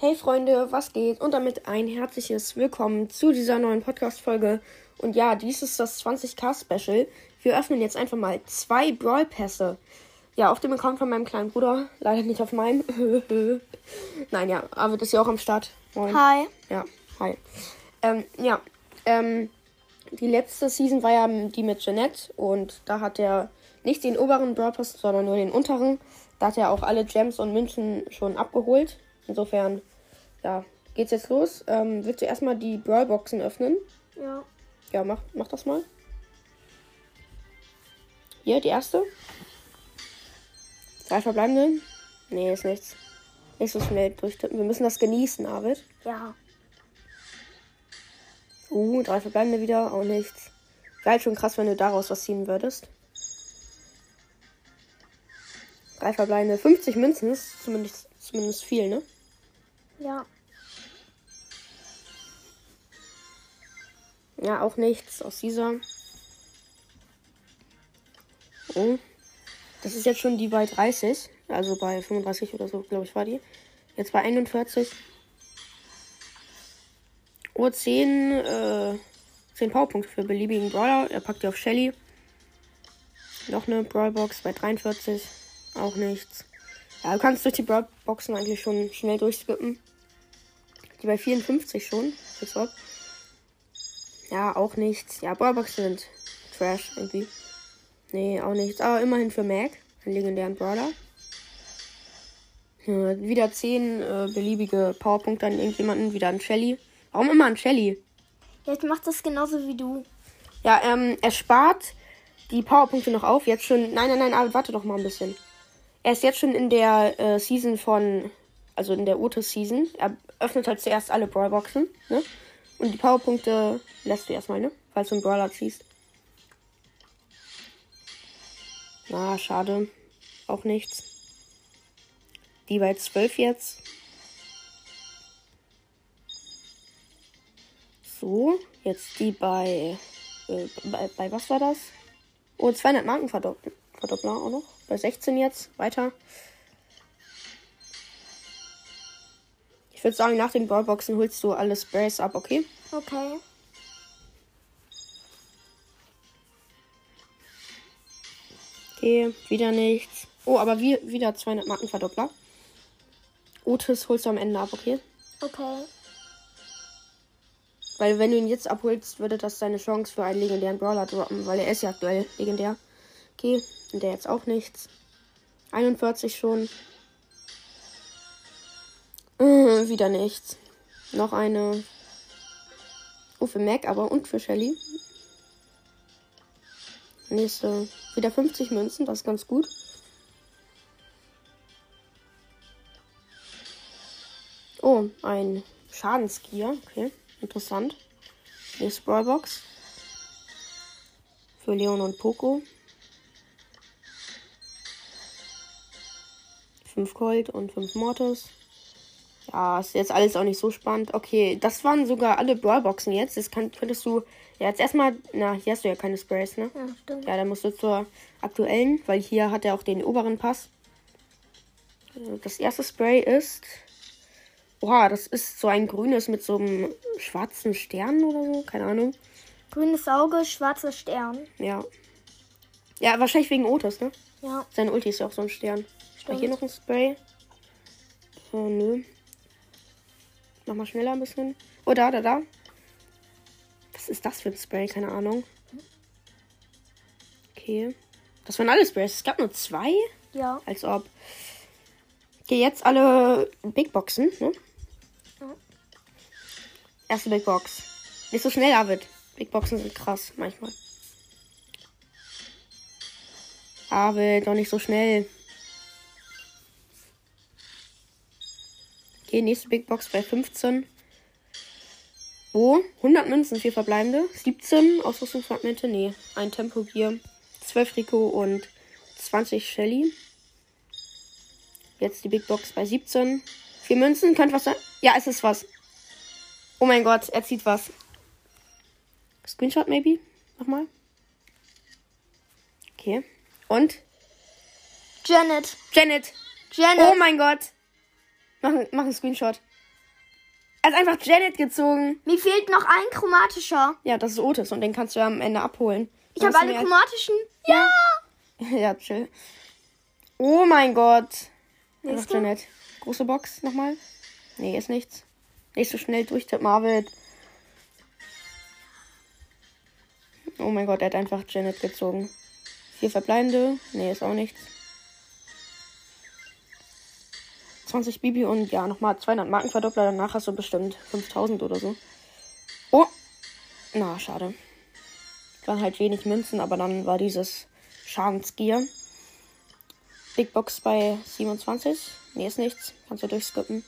Hey Freunde, was geht? Und damit ein herzliches Willkommen zu dieser neuen Podcast-Folge. Und ja, dies ist das 20k-Special. Wir öffnen jetzt einfach mal zwei Brawl-Pässe. Ja, auf dem Account von meinem kleinen Bruder. Leider nicht auf meinem. Nein, ja, aber das ist ja auch am Start. Moin. Hi. Ja, hi. Ähm, ja, ähm, die letzte Season war ja die mit Jeanette. Und da hat er nicht den oberen Brawl Pass, sondern nur den unteren. Da hat er auch alle Gems und Münzen schon abgeholt. Insofern, ja, geht's jetzt los. Ähm, willst du erstmal die Brawlboxen öffnen? Ja. Ja, mach, mach das mal. Hier, die erste. Drei verbleibende. Nee, ist nichts. Nicht so schnell durchtippen. Wir müssen das genießen, Arvid. Ja. Uh, drei verbleibende wieder. Auch nichts. Geil, schon krass, wenn du daraus was ziehen würdest. Drei verbleibende. 50 Münzen ist zumindest, zumindest viel, ne? Ja. Ja, auch nichts aus dieser. Oh. Das ist jetzt schon die bei 30. Also bei 35 oder so, glaube ich, war die. Jetzt bei 41. Oh, 10, äh, 10 Powerpunkte für beliebigen Brawler. Er packt die auf Shelly. Noch eine Brawlbox bei 43. Auch nichts. Ja, du kannst durch die Brawlboxen eigentlich schon schnell durchskippen. Die bei 54 schon. Ja, auch nichts. Ja, Brawlboxen sind Trash irgendwie. Nee, auch nichts. Aber immerhin für Mac, einen legendären Brawler. Ja, wieder 10 äh, beliebige Powerpunkte an irgendjemanden. Wieder an Shelly. Warum immer an Shelly? Jetzt macht das genauso wie du. Ja, ähm, er spart die Powerpunkte noch auf. Jetzt schon. Nein, nein, nein, aber warte doch mal ein bisschen. Er ist jetzt schon in der äh, Season von also in der Otis-Season. Er öffnet halt zuerst alle Brawlboxen, ne? Und die Powerpunkte lässt du erstmal, ne? Falls du einen Brawler ziehst. Na, schade. Auch nichts. Die bei 12 jetzt. So, jetzt die bei, äh, bei, bei was war das? Oh, 200 Marken verdoppler auch noch. Bei 16 jetzt. Weiter. Ich würde sagen, nach den Brawlboxen holst du alle Sprays ab, okay? Okay. Okay, wieder nichts. Oh, aber wir, wieder 200 Markenverdoppler. Otis holst du am Ende ab, okay? Okay. Weil wenn du ihn jetzt abholst, würde das deine Chance für einen legendären Brawler droppen, weil er ist ja aktuell legendär. Okay, und der jetzt auch nichts. 41 schon. Wieder nichts. Noch eine. Oh, für Mac aber und für Shelly. Nächste. Wieder 50 Münzen, das ist ganz gut. Oh, ein Schadenskier. Okay, interessant. Nächste Brawlbox. Für Leon und Poco. 5 Gold und 5 Mortis. Ja, ist jetzt alles auch nicht so spannend. Okay, das waren sogar alle Brawlboxen jetzt. Das kann, könntest du ja jetzt erstmal. Na, hier hast du ja keine Sprays, ne? Ja, stimmt. Ja, dann musst du zur aktuellen, weil hier hat er auch den oberen Pass. Das erste Spray ist. Oha, das ist so ein grünes mit so einem schwarzen Stern oder so. Keine Ahnung. Grünes Auge, schwarzer Stern. Ja. Ja, wahrscheinlich wegen Otis, ne? Ja. Sein Ulti ist ja auch so ein Stern. Stimmt. Hier noch ein Spray. Oh, nö. Nochmal schneller ein bisschen. Oh, da, da, da. Was ist das für ein Spray? Keine Ahnung. Okay. Das waren alle Sprays. Es gab nur zwei? Ja. Als ob. Okay, jetzt alle Big Boxen, ne? Ja. Erste Big Box. Nicht so schnell, David. Big Boxen sind krass, manchmal. David, doch nicht so schnell. Okay, nächste Big Box bei 15. Oh, 100 Münzen, 4 verbleibende. 17 Ausrüstungsfragmente. Nee, ein Tempo hier. 12 Rico und 20 Shelly. Jetzt die Big Box bei 17. 4 Münzen, könnte was sein. Ja, es ist was. Oh mein Gott, er zieht was. Screenshot maybe? Nochmal. Okay. Und? Janet. Janet. Janet. Oh mein Gott. Mach, mach einen Screenshot. Er hat einfach Janet gezogen. Mir fehlt noch ein chromatischer. Ja, das ist Otis und den kannst du ja am Ende abholen. Ich habe alle chromatischen. Ja! Ja, chill. Oh mein Gott. Einfach. Janet. Große Box nochmal. Nee, ist nichts. Nicht so schnell durchtippen, Marvel. Oh mein Gott, er hat einfach Janet gezogen. Vier verbleibende. Nee, ist auch nichts. 20 Bibi und ja, nochmal 200 Markenverdoppler. Danach hast du bestimmt 5000 oder so. Oh! Na, schade. Waren halt wenig Münzen, aber dann war dieses Schadensgier. Big Box bei 27. Nee, ist nichts. Kannst du durchskippen.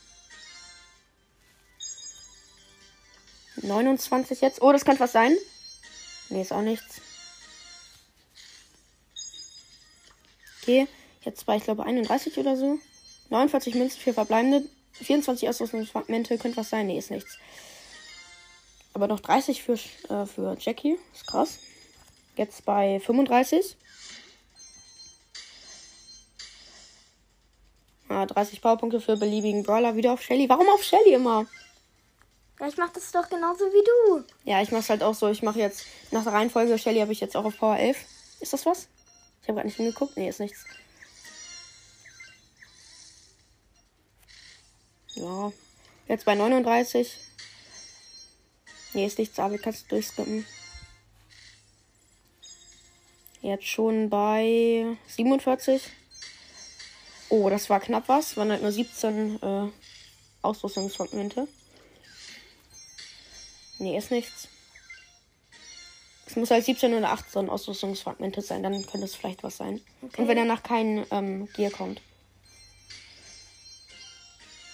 29 jetzt. Oh, das könnte was sein. Nee, ist auch nichts. Okay, jetzt war ich glaube 31 oder so. 49 Münzen für verbleibende. 24 Ausrüstungsfragmente. Könnte was sein. Nee, ist nichts. Aber noch 30 für, äh, für Jackie. Ist krass. Jetzt bei 35. Ah, 30 Powerpunkte für beliebigen Brawler. Wieder auf Shelly. Warum auf Shelly immer? Ja, ich mach das doch genauso wie du. Ja, ich mach's halt auch so. Ich mache jetzt nach der Reihenfolge Shelly habe ich jetzt auch auf Power 11. Ist das was? Ich habe gerade nicht hingeguckt. Nee, ist nichts. Ja. Jetzt bei 39. Nee, ist nichts, aber kannst du durchskippen. Jetzt schon bei 47. Oh, das war knapp was. Waren halt nur 17 äh, Ausrüstungsfragmente. Nee, ist nichts. Es muss halt 17 oder 18 Ausrüstungsfragmente sein, dann könnte es vielleicht was sein. Okay. Und wenn danach kein ähm, Gear kommt.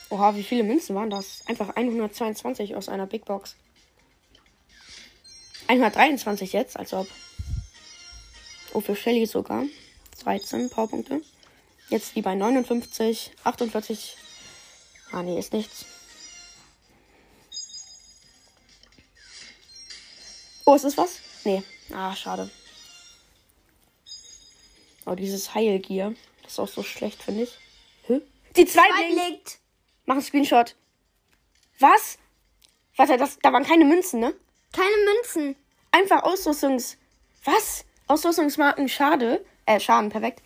Oha, wie viele Münzen waren das? Einfach 122 aus einer Big Box. 123 jetzt, als ob. Oh, für Shelly sogar. 13 Powerpunkte. Jetzt die bei 59, 48. Ah, nee, ist nichts. Oh, ist das was? Nee. Ah, schade. Oh, dieses Heilgear. Das ist auch so schlecht, finde ich. Hä? Die zwei blinkt. Blinkt. Mach einen Screenshot. Was? Warte, das, da waren keine Münzen, ne? Keine Münzen. Einfach Ausrüstungs... Was? Ausrüstungsmarken, schade. Äh, Schaden, perfekt.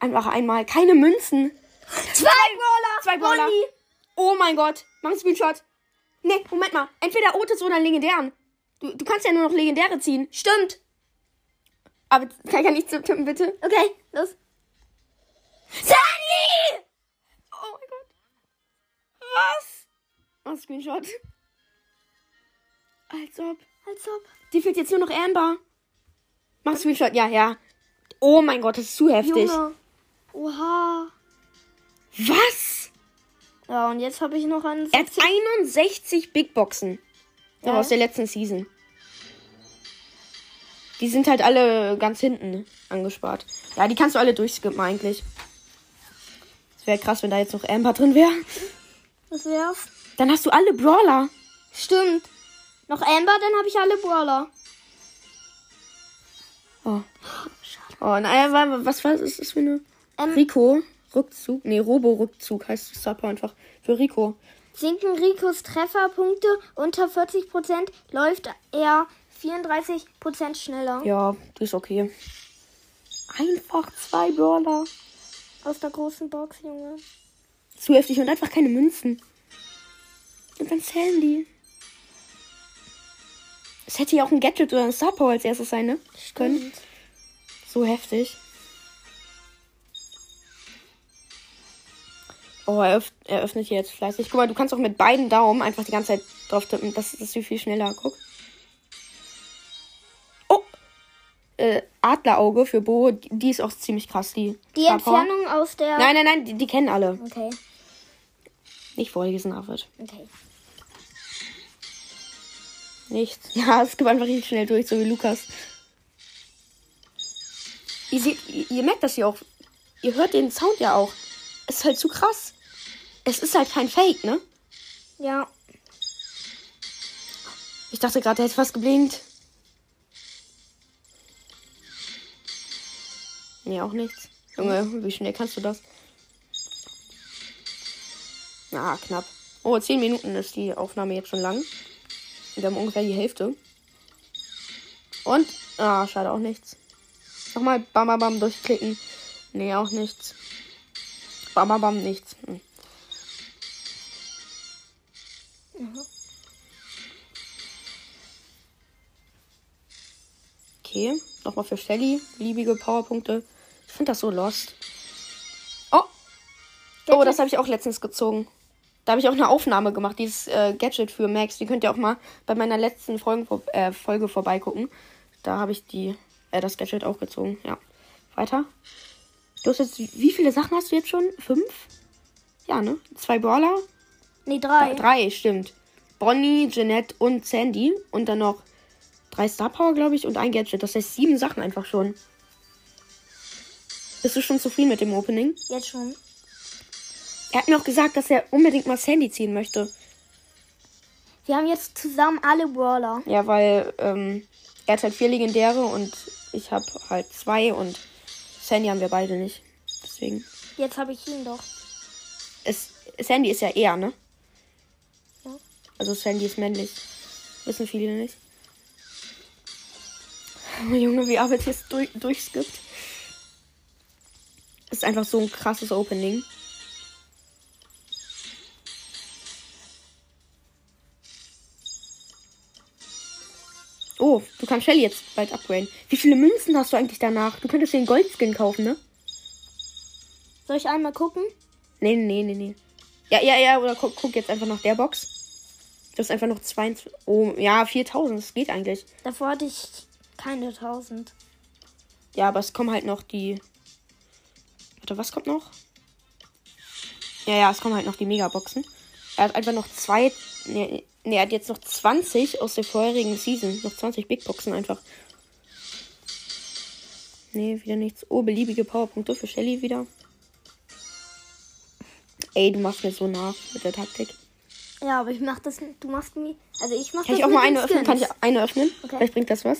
Einfach einmal keine Münzen. Zwei Brawler. Zwei Brawler. Bonnie. Oh mein Gott. Mach einen Screenshot. Nee, Moment mal. Entweder Otis oder legendären. Du, du kannst ja nur noch legendäre ziehen. Stimmt. Aber kann ich ja nicht tippen, bitte? Okay, los. Sandy! Oh. Was? Mach einen Screenshot. Als ob. Als ob. Die fehlt jetzt nur noch Amber. Mach Screenshot. Ja, ja. Oh mein Gott, das ist zu heftig. Junge. Oha. Was? Ja, und jetzt habe ich noch einen. Er hat 61 Big Boxen. Ja. aus der letzten Season. Die sind halt alle ganz hinten angespart. Ja, die kannst du alle durchskippen eigentlich. Es wäre krass, wenn da jetzt noch Amber drin wäre. Das wär's. Dann hast du alle Brawler. Stimmt. Noch Amber, dann habe ich alle Brawler. Oh. Oh, naja, wa- was war ist das für eine? Ähm, Rico. Rückzug. Nee, Robo-Rückzug heißt das Sub einfach. Für Rico. Sinken Ricos Trefferpunkte unter 40%, läuft er 34% schneller. Ja, die ist okay. Einfach zwei Brawler. Aus der großen Box, Junge. Zu heftig und einfach keine Münzen. Und dann zählen die. Es hätte ja auch ein Gadget oder ein Star Power als erstes sein, ne? Können. So heftig. Oh, er, öff er öffnet hier jetzt fleißig. Guck mal, du kannst auch mit beiden Daumen einfach die ganze Zeit drauf tippen. Das ist viel, viel schneller. Guck. Oh! Äh, Adlerauge für Bo, die die ist auch ziemlich krass. Die, Die. Entfernung aus der. Nein, nein, nein, die, die kennen alle. Okay, Nicht vorgelesen, Arvid. okay. Nichts. Ja, es gibt einfach richtig schnell durch, so wie Lukas. Ihr seht, ihr, ihr merkt das ja auch. Ihr hört den Sound ja auch. Es ist halt zu krass. Es ist halt kein Fake, ne? Ja, Ich dachte gerade, der hätte fast geblinkt. Nee, auch nichts. Junge, wie schnell kannst du das? Ah, knapp. Oh, 10 Minuten ist die Aufnahme jetzt schon lang. Wir haben ungefähr die Hälfte. Und, ah, schade auch nichts. Nochmal bam, bam, bam durchklicken. Nee, auch nichts. Bam, bam, bam, nichts. Hm. Okay, nochmal für Shelly. Liebige Powerpunkte. Ich finde das so lost. Oh! Oh, das habe ich auch letztens gezogen. Da habe ich auch eine Aufnahme gemacht, dieses äh, Gadget für Max. Die könnt ihr auch mal bei meiner letzten Folge, äh, Folge vorbeigucken. Da habe ich die, äh, das Gadget auch gezogen. Ja. Weiter. Du hast jetzt, wie viele Sachen hast du jetzt schon? Fünf? Ja, ne? Zwei Brawler? Nee, drei. Äh, drei, stimmt. Bonnie, Jeanette und Sandy. Und dann noch drei Star Power, glaube ich, und ein Gadget. Das heißt sieben Sachen einfach schon. Bist du schon zufrieden mit dem Opening? Jetzt schon. Er hat mir auch gesagt, dass er unbedingt mal Sandy ziehen möchte. Wir haben jetzt zusammen alle Brawler. Ja, weil ähm, er hat halt vier Legendäre und ich habe halt zwei und Sandy haben wir beide nicht. Deswegen. Jetzt habe ich ihn doch. Es, Sandy ist ja eher, ne? Ja. Also Sandy ist männlich. Wissen viele nicht. Oh, Junge, wie Arbeit jetzt durch, durchskippt. Ist einfach so ein krasses Opening. Oh, du kannst Shelly jetzt bald upgraden. Wie viele Münzen hast du eigentlich danach? Du könntest den Goldskin kaufen, ne? Soll ich einmal gucken? Nee, nee, nee, nee. Ja, ja, ja, oder guck, guck jetzt einfach nach der Box. Du hast einfach noch 22. Oh, ja, 4000, das geht eigentlich. Davor hatte ich keine 1000. Ja, aber es kommen halt noch die. Warte, was kommt noch? Ja, ja, es kommen halt noch die Megaboxen. Er hat einfach noch zwei. Nee, nee, er hat jetzt noch 20 aus der vorherigen Season. Noch 20 Big Boxen einfach. Nee, wieder nichts. Oh, beliebige Powerpunkte für Shelly wieder. Ey, du machst mir so nach mit der Taktik. Ja, aber ich mach das. Du machst mir. Also ich mach Kann das ich auch mal eine öffnen? Kann ich eine öffnen? Okay. Vielleicht bringt das was.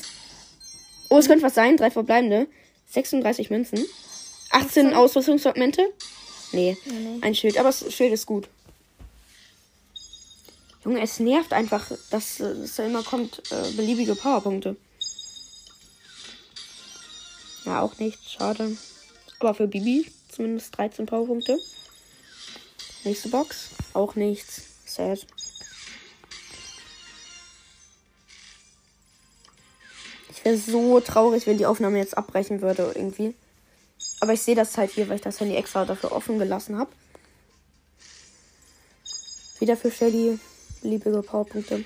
Oh, es könnte was sein. Drei verbleibende. 36 Münzen. 18 18. Ausrüstungsfragmente. Nee, Nee, nee. ein Schild. Aber das Schild ist gut. Junge, es nervt einfach, dass, äh, dass da immer kommt äh, beliebige Powerpunkte. Ja, auch nicht. Schade. Aber für Bibi zumindest 13 Powerpunkte. Nächste Box. Auch nichts. Sad. Ich wäre so traurig, wenn die Aufnahme jetzt abbrechen würde irgendwie. Aber ich sehe das halt hier, weil ich das Handy extra dafür offen gelassen habe. Wieder für Shelly. Beliebige Powerpunkte.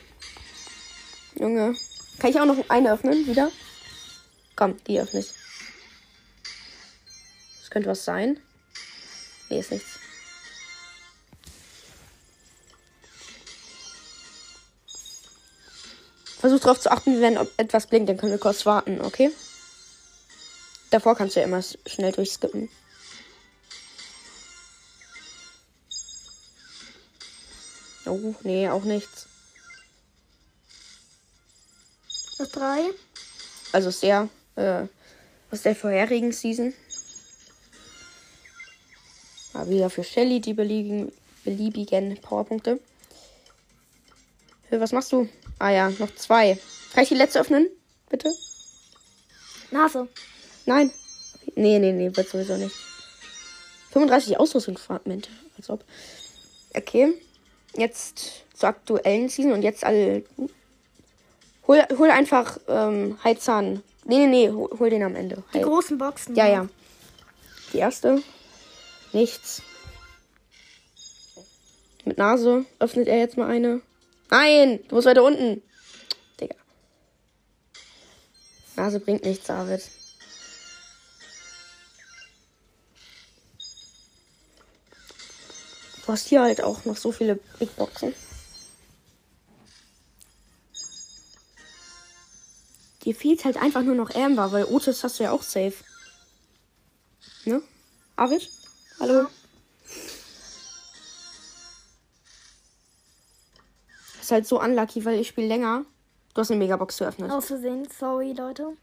Junge. Kann ich auch noch eine öffnen? Wieder? Komm, die öffne ich. Das könnte was sein. Nee, ist nichts. Versuch darauf zu achten, wenn ob etwas blinkt, dann können wir kurz warten, okay? Davor kannst du ja immer schnell durchskippen. Oh, nee, auch nichts. Noch drei. Also sehr äh, aus der vorherigen Season. Mal wieder für Shelly die beliebigen, beliebigen Powerpunkte. Für was machst du? Ah ja, noch zwei. Kann ich die letzte öffnen? Bitte? Nase. Nein. Nee, nee, nee, wird sowieso nicht. 35 Ausrüstungsfragmente. Als ob. Okay. Jetzt zur aktuellen Season und jetzt alle. Hol, hol einfach ähm, Heizahn. Nee, nee, nee, hol, hol den am Ende. Die Heil- großen Boxen. ja, ja. Die erste. Nichts. Mit Nase öffnet er jetzt mal eine. Nein, du musst weiter unten. Digga. Nase bringt nichts, David. Du hast hier halt auch noch so viele Big Boxen. Dir fehlt halt einfach nur noch Amber, weil Otis hast du ja auch safe. Ne? Arvid? Hallo? Ist halt so unlucky, weil ich spiele länger. Du hast eine Megabox geöffnet. Aus Versehen. Sorry, Leute.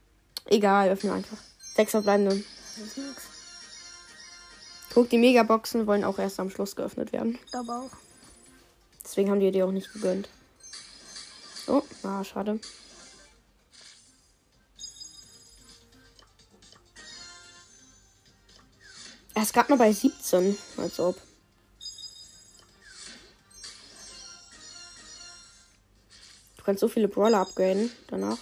Egal, öffne einfach. Sechs verbleibende. Das ist nix. Guck, die Megaboxen wollen auch erst am Schluss geöffnet werden. Ich glaube auch. Deswegen haben die dir auch nicht gegönnt. Oh, ah, schade. Er ist gerade mal bei 17, als ob. Du kannst so viele Brawler upgraden danach.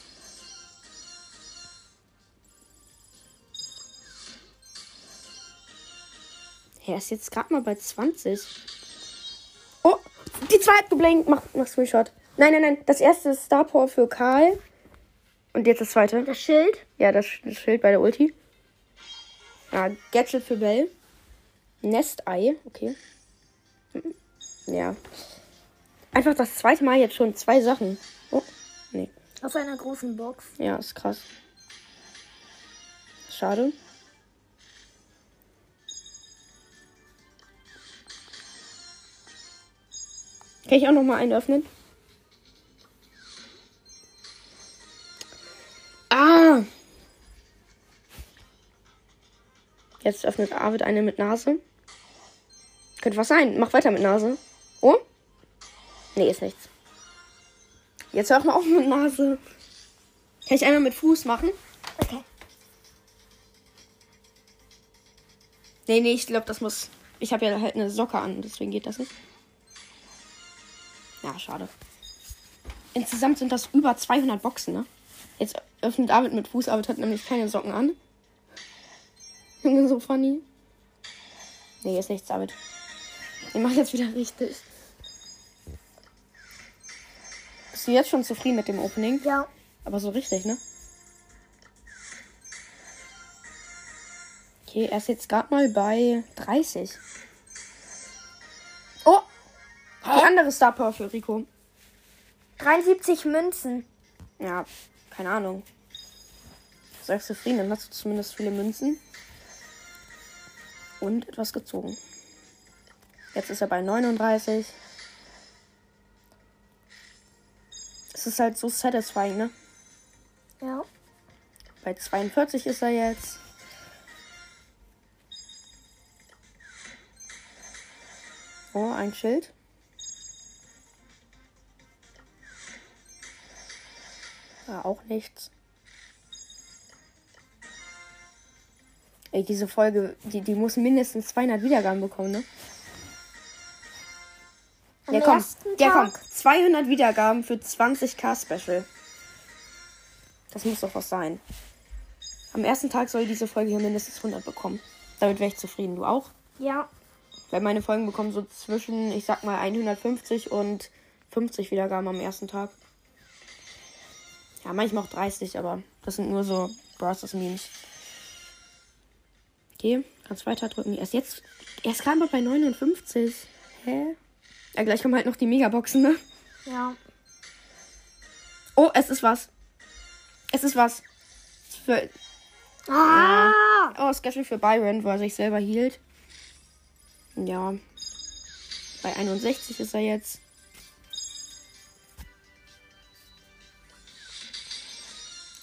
Er ist jetzt gerade mal bei 20. Oh, die zweite geblinkt. Mach, mach Screenshot. Nein, nein, nein. Das erste ist Star Power für Karl. Und jetzt das zweite. Das Schild. Ja, das, das Schild bei der Ulti. Ja, Gadget für Bell. Nest-Ei. Okay. Mhm. Ja. Einfach das zweite Mal jetzt schon zwei Sachen. Oh, nee. Aus einer großen Box. Ja, ist krass. Schade. Kann ich auch noch mal einen öffnen? Ah! Jetzt öffnet Arvid eine mit Nase. Könnte was sein. Mach weiter mit Nase. Oh? Nee, ist nichts. Jetzt hör mal auf mit Nase. Kann ich einmal mit Fuß machen? Okay. Nee, nee, ich glaube, das muss. Ich habe ja halt eine Socke an, deswegen geht das nicht. Ja, schade. Insgesamt sind das über 200 Boxen, ne? Jetzt öffnet David mit Fuß, David hat nämlich keine Socken an. Junge, so funny. Nee, ist nichts, David. Ich mach jetzt wieder richtig. Bist du jetzt schon zufrieden mit dem Opening? Ja. Aber so richtig, ne? Okay, er ist jetzt gerade mal bei 30. andere Star Power für Rico. 73 Münzen. Ja, keine Ahnung. Sei zufrieden, dann hast du zumindest viele Münzen. Und etwas gezogen. Jetzt ist er bei 39. Es ist halt so satisfying, ne? Ja. Bei 42 ist er jetzt. Oh, ein Schild. Ja, auch nichts. Ey, diese Folge, die, die muss mindestens 200 Wiedergaben bekommen, ne? Am Ja, komm. Ja, komm. Tag. 200 Wiedergaben für 20k Special. Das muss doch was sein. Am ersten Tag soll diese Folge hier mindestens 100 bekommen. Damit wäre ich zufrieden. Du auch? Ja. Weil meine Folgen bekommen so zwischen, ich sag mal, 150 und 50 Wiedergaben am ersten Tag. Ja, manchmal auch 30, aber das sind nur so Browsers Memes. Okay, kannst weiter drücken. Erst jetzt, erst kam er bei 59. Hä? Ja, gleich kommen halt noch die Megaboxen, ne? Ja. Oh, es ist was. Es ist was. Für, Ah! oh, Schedule für Byron, wo er sich selber hielt. Ja. Bei 61 ist er jetzt.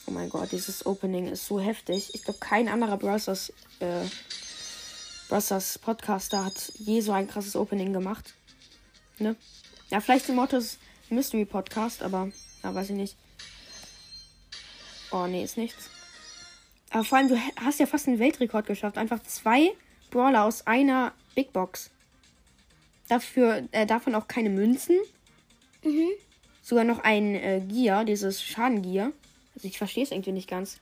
Oh mein Gott, dieses Opening ist so heftig. Ich glaube, kein anderer Brothers, äh, Brothers Podcaster hat je so ein krasses Opening gemacht. Ne? Ja, vielleicht zum Mottos Mystery Podcast, aber ja, weiß ich nicht. Oh, nee, ist nichts. Aber vor allem, du hast ja fast einen Weltrekord geschafft. Einfach zwei Brawler aus einer Big Box. Dafür, äh, davon auch keine Münzen. Mhm. Sogar noch ein äh, Gear, dieses Schadengear. Also ich verstehe es irgendwie nicht ganz.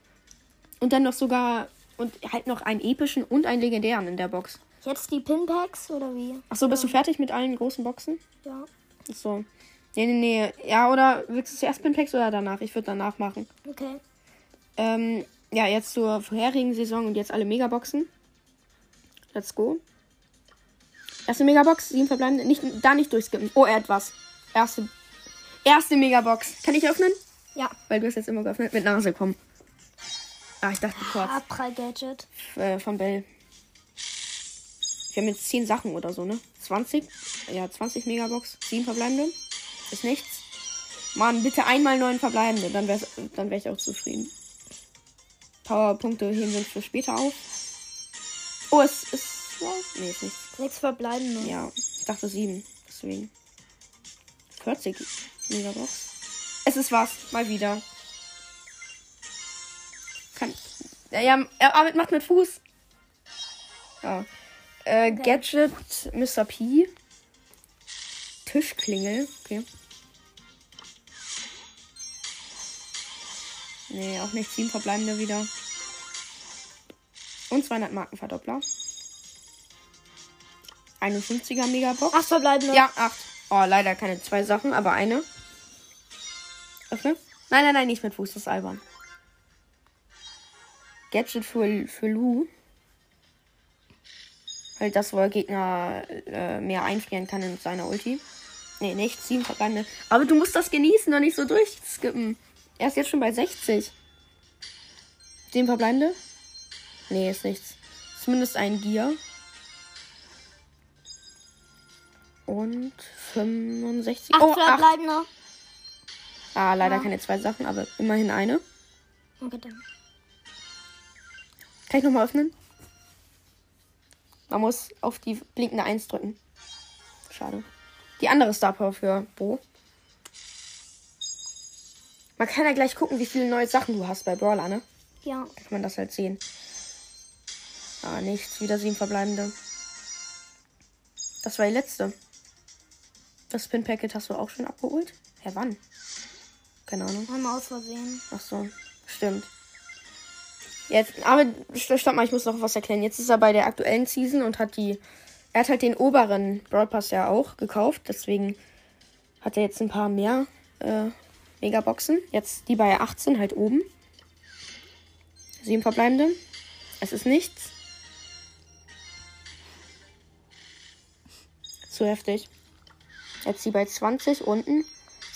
Und dann noch sogar, und halt noch einen epischen und einen legendären in der Box. Jetzt die Pinpacks oder wie? Achso, bist du fertig mit allen großen Boxen? Ja. Achso. Nee, nee, nee. Ja, oder willst du zuerst Pinpacks oder danach? Ich würde danach machen. Okay. Ähm, ja, jetzt zur vorherigen Saison und jetzt alle Megaboxen. Let's go. Erste Megabox, sieben verbleibende. Nicht, da nicht durchskippen. Oh, er hat was. Erste, erste Megabox. Kann ich öffnen? Ja. Weil du hast jetzt immer geöffnet. Mit Nase, komm. Ah, ich dachte kurz. Abprall-Gadget. Äh, von Bell. Wir haben jetzt 10 Sachen oder so, ne? 20? Ja, 20 Megabox. 7 verbleibende. Ist nichts. Mann, bitte einmal 9 verbleibende. Dann wäre dann wär ich auch zufrieden. Powerpunkte heben wir uns für später auf. Oh, es ist. Nee, ist nichts. Sechs verbleibende. Ja, ich dachte 7. Deswegen. 40 Megabox. Es ist was, mal wieder. Kann. Ja, ja, er arbeitet macht mit Fuß. Ja. Äh, Gadget, Mr. P. Tischklingel. Okay. Nee, auch nicht. Sieben verbleibende wieder. Und 200 Markenverdoppler. 51er Megabox. Acht verbleibende. Ja, acht. Oh, leider keine zwei Sachen, aber eine. Nein, nein, nein, nicht mit Fuß, das ist albern. Gadget für, für Lu. Halt das, wo er Gegner äh, mehr einfrieren kann in seiner Ulti. Nee, nicht. Sieben verbleibende. Aber du musst das genießen und nicht so durchskippen. Er ist jetzt schon bei 60. Sieben verbleibende? Nee, ist nichts. Zumindest ein Gear. Und 65. Acht oh, acht. Ah, leider Ja. keine zwei Sachen, aber immerhin eine. Okay, dann. Kann ich nochmal öffnen? Man muss auf die blinkende 1 drücken. Schade. Die andere Star Power für Bo. Man kann ja gleich gucken, wie viele neue Sachen du hast bei Brawler, ne? Ja. Da kann man das halt sehen. Ah, nichts. Wieder sieben verbleibende. Das war die letzte. Das Pin-Packet hast du auch schon abgeholt? Hä, wann? Keine Ahnung. Einmal aus Versehen. Ach so, stimmt. Jetzt, aber st- stopp mal, ich muss noch was erklären. Jetzt ist er bei der aktuellen Season und hat die. Er hat halt den oberen Brawl Pass ja auch gekauft, deswegen hat er jetzt ein paar mehr äh, Megaboxen. Jetzt die bei 18 halt oben. Sieben verbleibende. Es ist nichts. Zu heftig. Jetzt die bei 20 unten.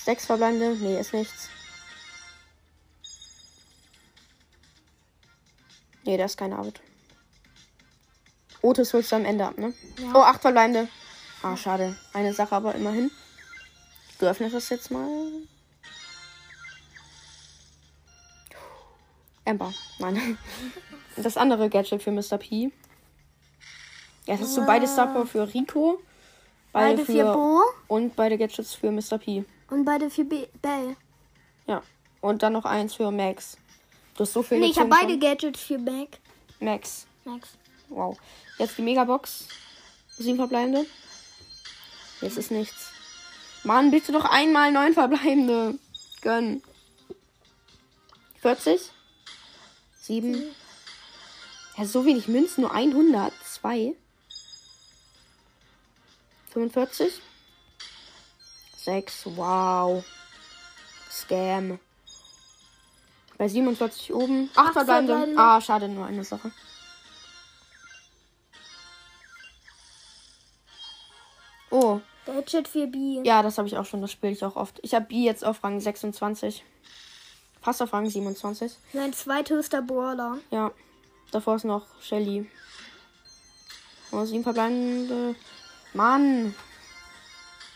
Sechs verbleibende. Nee, ist nichts. Nee, da ist keine Arbeit. Otis holst du am Ende ab, ne? Ja. Oh, acht verbleibende. Ah, schade. Eine Sache aber immerhin. Du öffnest das jetzt mal. Amber. Nein. Das andere Gadget für Mr. P. Es hast du beide Star Power für Rico. Beide für Bo Und beide Gadgets für Mr. P. und beide für B Bell. Ja. Und dann noch eins für Max. Du hast so viel Nee, ich habe beide. Gadgets für Mac. Max. Max. Wow. Jetzt die Megabox. Sieben verbleibende. Jetzt ist nichts. Mann, bitte doch einmal neun verbleibende. Gönn. 40. 7. Ja, so wenig Münzen, nur 100. 2. 45. 6. Wow. Scam. Bei 47 oben. 8 Acht verbleibende. Ah, schade, nur eine Sache. Oh, Gadget für B. ja, das habe ich auch schon. Das spiele ich auch oft. Ich habe B jetzt auf Rang 26. Fast auf Rang 27. Sein zweithöchster Brawler. Ja. Davor ist noch Shelly. Oh, sieben verbleibende. Mann.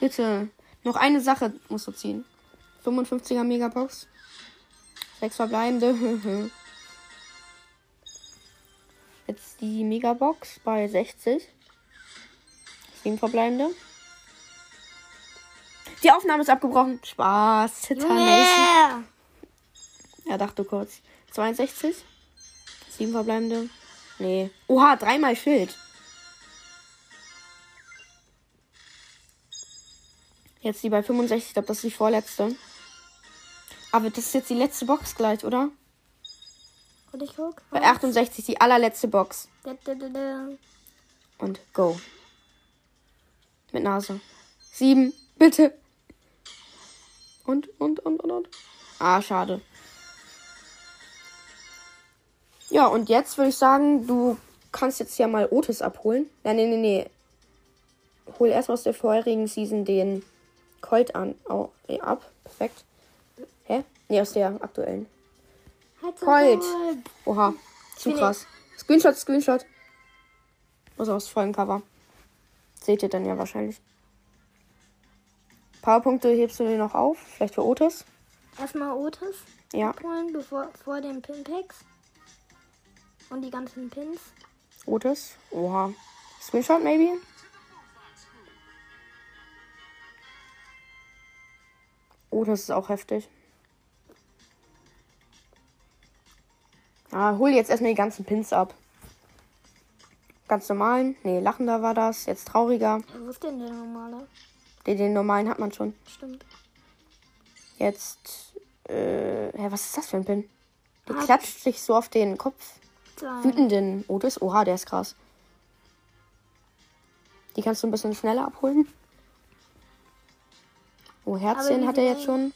Bitte. Noch eine Sache musst du ziehen. 55er Megabox. Sechs verbleibende. Jetzt die Megabox bei 60. Sieben verbleibende. Die Aufnahme ist abgebrochen. Spaß. Yeah. Ja, dachte kurz. 62. Sieben verbleibende. Nee. Oha, dreimal Schild. Jetzt die bei 65. Ich glaube, das ist die vorletzte. Aber das ist jetzt die letzte Box gleich, oder? Und ich guck. Bei 68, die allerletzte Box. Da, da, da. Und go. Mit Nase. Sieben, bitte. Und, und, und, und, und. Ah, schade. Ja, und jetzt würde ich sagen, du kannst jetzt ja mal Otis abholen. Ja, nee, nee, nee. Hol erst aus der vorherigen Season den Colt an, au, äh, ab. Perfekt. Hä? Nee, aus der aktuellen. Halt so Colt. Oha, zu krass. Screenshot, Screenshot. Also aus vollem Cover. Seht ihr dann ja wahrscheinlich. Powerpunkte hebst du dir noch auf? Vielleicht für Otis? Erstmal Otis Ja. abholen, bevor vor den Pinpacks. Und die ganzen Pins. Otis. Oha. Screenshot maybe? Oh, das ist auch heftig. Ah, hol jetzt erstmal die ganzen Pins ab. Ganz normalen. Nee, lachender war das. Jetzt trauriger. Wo ist denn der normale? Den, den normalen hat man schon. Stimmt. Jetzt. Äh, hä, was ist das für ein Pin? Der Ah. klatscht sich so auf den Kopf. Zwei. Wütenden Otis. Oha, der ist krass. Die kannst du ein bisschen schneller abholen. Oh, Herzchen hat er jetzt schon.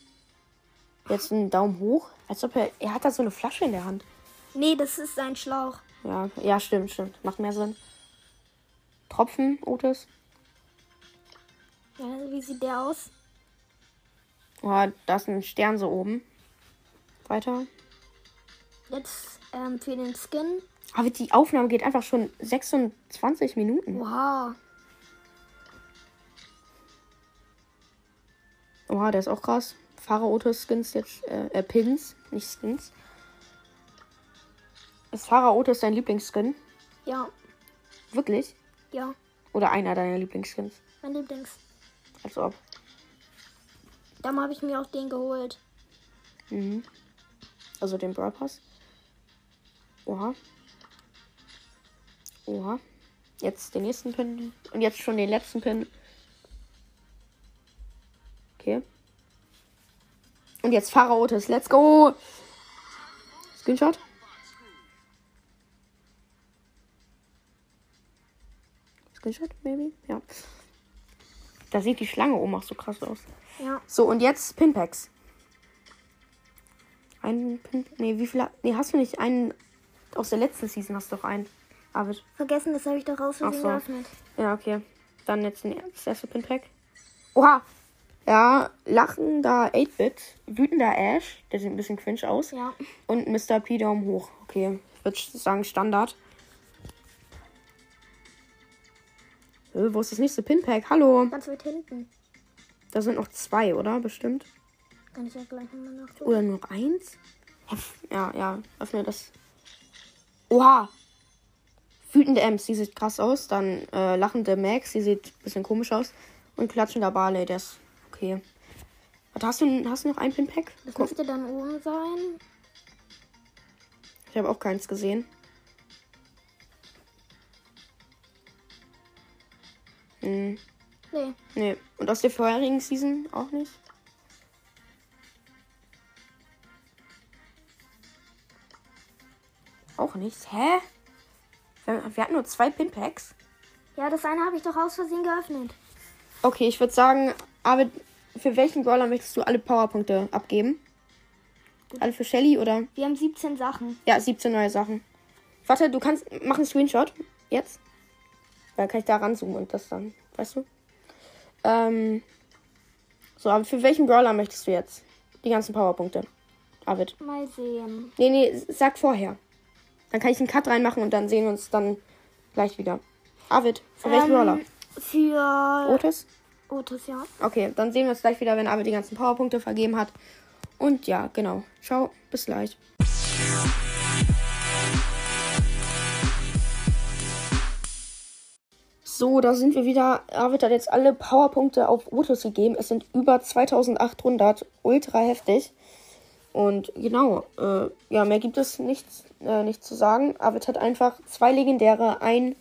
Jetzt einen Daumen hoch. Als ob er. Er hat da so eine Flasche in der Hand. Nee, das ist ein Schlauch. Ja, ja, stimmt, stimmt. Macht mehr Sinn. Tropfen, Otis. Ja, wie sieht der aus? Oh, da ist ein Stern so oben. Weiter. Jetzt ähm, für den Skin. Aber die Aufnahme geht einfach schon 26 Minuten. Wow. Oha, der ist auch krass. Fahrer Otis Skins jetzt, äh, äh, Pins, nicht Skins. Ist Otis dein Lieblingsskin? Ja, Wirklich? ja. Oder einer deiner Lieblingsskins? Mein Lieblings. Als ob. Darum habe ich mir auch den geholt. Mhm. Also den Brawl Pass. Oha. Oha. Jetzt den nächsten Pin. Und jetzt schon den letzten Pin. Okay. Und jetzt Otis. Let's go. Screenshot. Screenshot, maybe? Ja. Da sieht die Schlange oben auch so krass aus. Ja. So, und jetzt Pinpacks. Ein Pin. Nee, wie viel. Nee, hast du nicht einen. Aus der letzten Season hast du doch einen. Arvid. Vergessen, das habe ich doch raus so. geöffnet. Ja, okay. Dann jetzt das erste Pinpack. Oha! Ja, lachender 8-Bit, wütender Ash, der sieht ein bisschen cringe aus. Ja. Und Mr. P Daumen hoch. Okay, ich würde sagen Standard. Äh, wo ist das nächste Pinpack? Hallo. Ganz weit hinten. Da sind noch zwei, oder? Bestimmt. Kann ich ja gleich nochmal nachgucken. Oder nur noch eins? Ja, ja, öffne das. Oha! Wütende Ems, die sieht krass aus. Dann äh, lachende Max, die sieht ein bisschen komisch aus. Und klatschender Barley, der ist okay. Warte, hast du, hast du noch ein Pinpack? Das Guck, müsste dann oben sein. ich habe auch keins gesehen. Hm, Nee. nee. Und aus der vorherigen Season auch nicht? Auch nichts. Hä? Wir, wir hatten nur zwei Pinpacks. Ja, das eine habe ich doch aus Versehen geöffnet. Okay, ich würde sagen, aber für welchen Brawler möchtest du alle Powerpunkte abgeben? Alle für Shelly oder? Wir haben 17 Sachen. Ja, 17 neue Sachen. Warte, du kannst. Mach einen Screenshot. Jetzt. Dann kann ich da ranzoomen und das dann. Weißt du? Ähm. So, aber für welchen Brawler möchtest du jetzt? Die ganzen Powerpunkte. Arvid. Mal sehen. Nee, nee, sag vorher. Dann kann ich einen Cut reinmachen und dann sehen wir uns dann gleich wieder. Arvid, für welchen Brawler? Ähm, für Otis? Otis, ja. Okay, dann sehen wir uns gleich wieder, wenn Arvid die ganzen Powerpunkte vergeben hat. Und ja, genau. Ciao, bis gleich. So, da sind wir wieder. Arvid hat jetzt alle Powerpunkte auf Otis gegeben. Es sind über 2800. Ultra heftig. Und genau, äh, ja, mehr gibt es nichts, äh, nichts zu sagen. Arvid hat einfach zwei legendäre, einen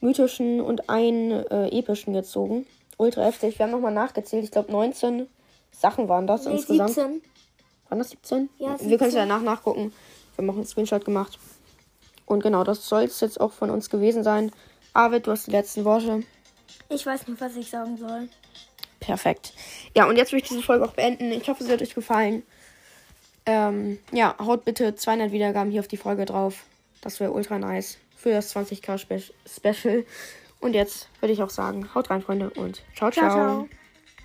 mythischen und einen äh, epischen gezogen. Ultra heftig. Wir haben nochmal nachgezählt. Ich glaube, 19 Sachen waren das Nee, insgesamt. 17. Waren das 17? Ja, Wir können es 17. danach nachgucken. Wir haben auch einen Screenshot gemacht. Und genau, das soll es jetzt auch von uns gewesen sein. Arvid, du hast die letzten Worte. Ich weiß nicht, was ich sagen soll. Perfekt. Ja, und jetzt will ich diese Folge auch beenden. Ich hoffe, sie hat euch gefallen. Ähm, ja, haut bitte 200 Wiedergaben hier auf die Folge drauf. Das wäre ultra nice. Für das 20k Spe Special. Und jetzt würde ich auch sagen, haut rein, Freunde, und ciao, ciao. Ciao, ciao.